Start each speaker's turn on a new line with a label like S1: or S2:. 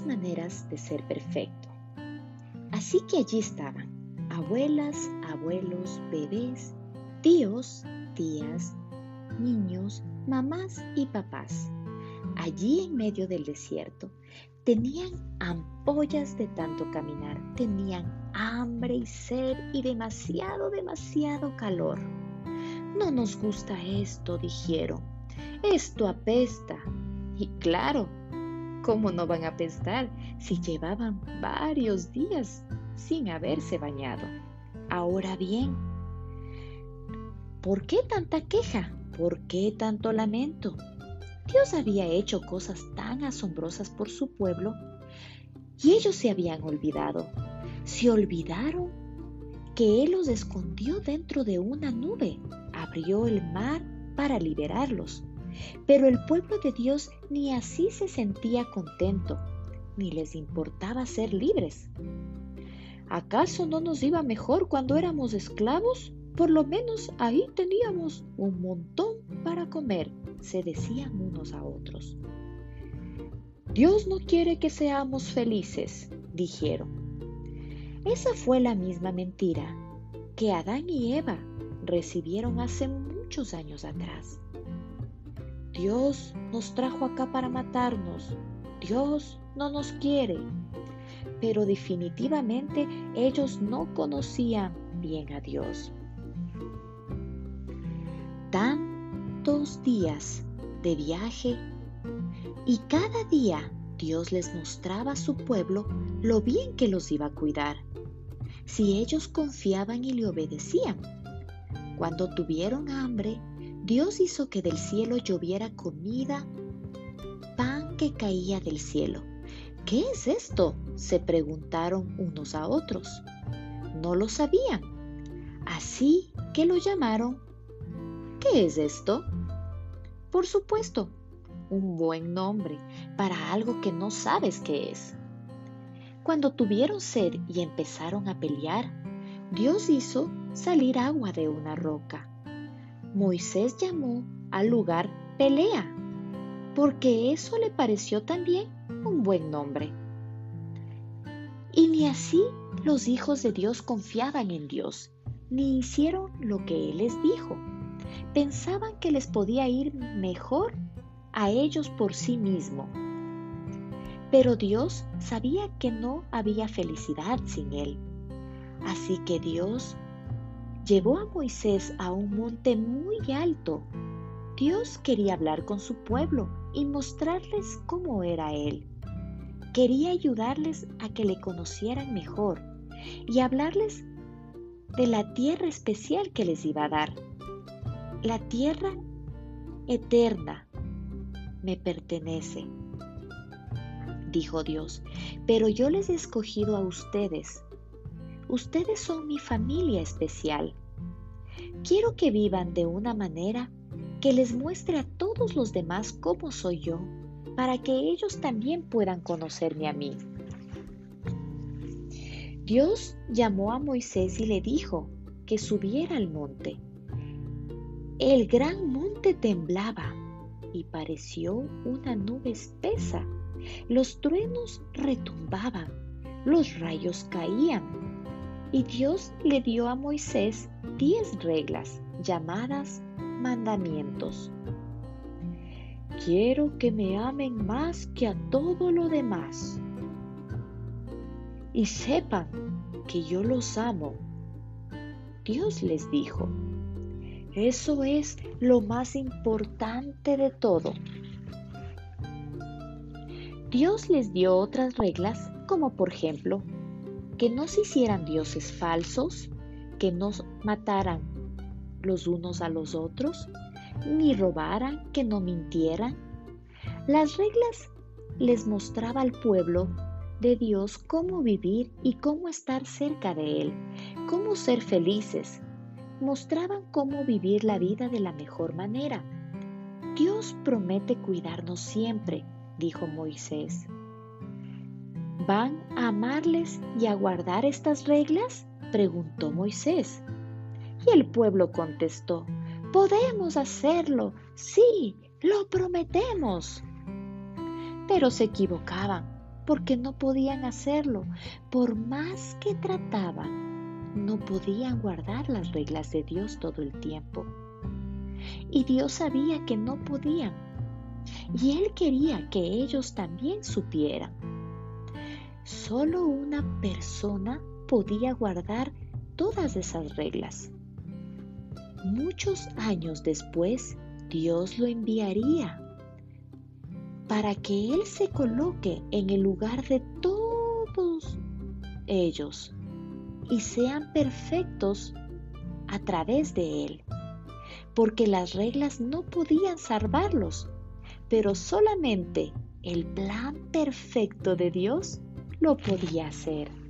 S1: maneras de ser perfecto. Así que allí estaban, abuelas, abuelos, bebés, tíos, tías, niños, mamás y papás. Allí en medio del desierto tenían ampollas de tanto caminar, tenían hambre y sed y demasiado, demasiado calor. No nos gusta esto, dijeron. Esto apesta. Y claro, ¿cómo no van a apestar si llevaban varios días sin haberse bañado? Ahora bien, ¿por qué tanta queja? ¿Por qué tanto lamento? Dios había hecho cosas tan asombrosas por su pueblo y ellos se habían olvidado. Se olvidaron que Él los escondió dentro de una nube, abrió el mar para liberarlos. Pero el pueblo de Dios ni así se sentía contento, ni les importaba ser libres. ¿Acaso no nos iba mejor cuando éramos esclavos? Por lo menos ahí teníamos un montón para comer, se decían unos a otros. Dios no quiere que seamos felices, dijeron. Esa fue la misma mentira que Adán y Eva recibieron hace muchos años atrás. Dios nos trajo acá para matarnos. Dios no nos quiere. Pero definitivamente ellos no conocían bien a Dios. Tantos días de viaje y cada día Dios les mostraba a su pueblo lo bien que los iba a cuidar, si ellos confiaban y le obedecían. Cuando tuvieron hambre, Dios hizo que del cielo lloviera comida, pan que caía del cielo. ¿Qué es esto? se preguntaron unos a otros. No lo sabían. Así que lo llamaron ¿Qué es esto? Por supuesto, un buen nombre para algo que no sabes qué es. Cuando tuvieron sed y empezaron a pelear, Dios hizo salir agua de una roca. Moisés llamó al lugar Pelea, porque eso le pareció también un buen nombre. Y ni así los hijos de Dios confiaban en Dios, ni hicieron lo que Él les dijo pensaban que les podía ir mejor a ellos por sí mismo. Pero Dios sabía que no había felicidad sin Él. Así que Dios llevó a Moisés a un monte muy alto. Dios quería hablar con su pueblo y mostrarles cómo era Él. Quería ayudarles a que le conocieran mejor y hablarles de la tierra especial que les iba a dar. La tierra eterna me pertenece, dijo Dios, pero yo les he escogido a ustedes. Ustedes son mi familia especial. Quiero que vivan de una manera que les muestre a todos los demás cómo soy yo, para que ellos también puedan conocerme a mí. Dios llamó a Moisés y le dijo que subiera al monte. El gran monte temblaba y pareció una nube espesa. Los truenos retumbaban, los rayos caían. Y Dios le dio a Moisés diez reglas llamadas mandamientos. Quiero que me amen más que a todo lo demás. Y sepan que yo los amo. Dios les dijo, eso es lo más importante de todo. Dios les dio otras reglas, como por ejemplo, que no se hicieran dioses falsos, que no mataran los unos a los otros, ni robaran, que no mintieran. Las reglas les mostraba al pueblo de Dios cómo vivir y cómo estar cerca de Él, cómo ser felices, mostraban cómo vivir la vida de la mejor manera. Dios promete cuidarnos siempre, dijo Moisés. ¿Van a amarles y a guardar estas reglas? preguntó Moisés. Y el pueblo contestó, podemos hacerlo, sí, lo prometemos. Pero se equivocaban, porque no podían hacerlo. Por más que trataban, no podían guardar las reglas de Dios todo el tiempo. Y Dios sabía que no podían. Y Él quería que ellos también supieran. Solo una persona podía guardar todas esas reglas. Muchos años después, Dios lo enviaría para que Él se coloque en el lugar de todos ellos y sean perfectos a través de Él, porque las reglas no podían salvarlos, pero solamente el plan perfecto de Dios lo podía hacer.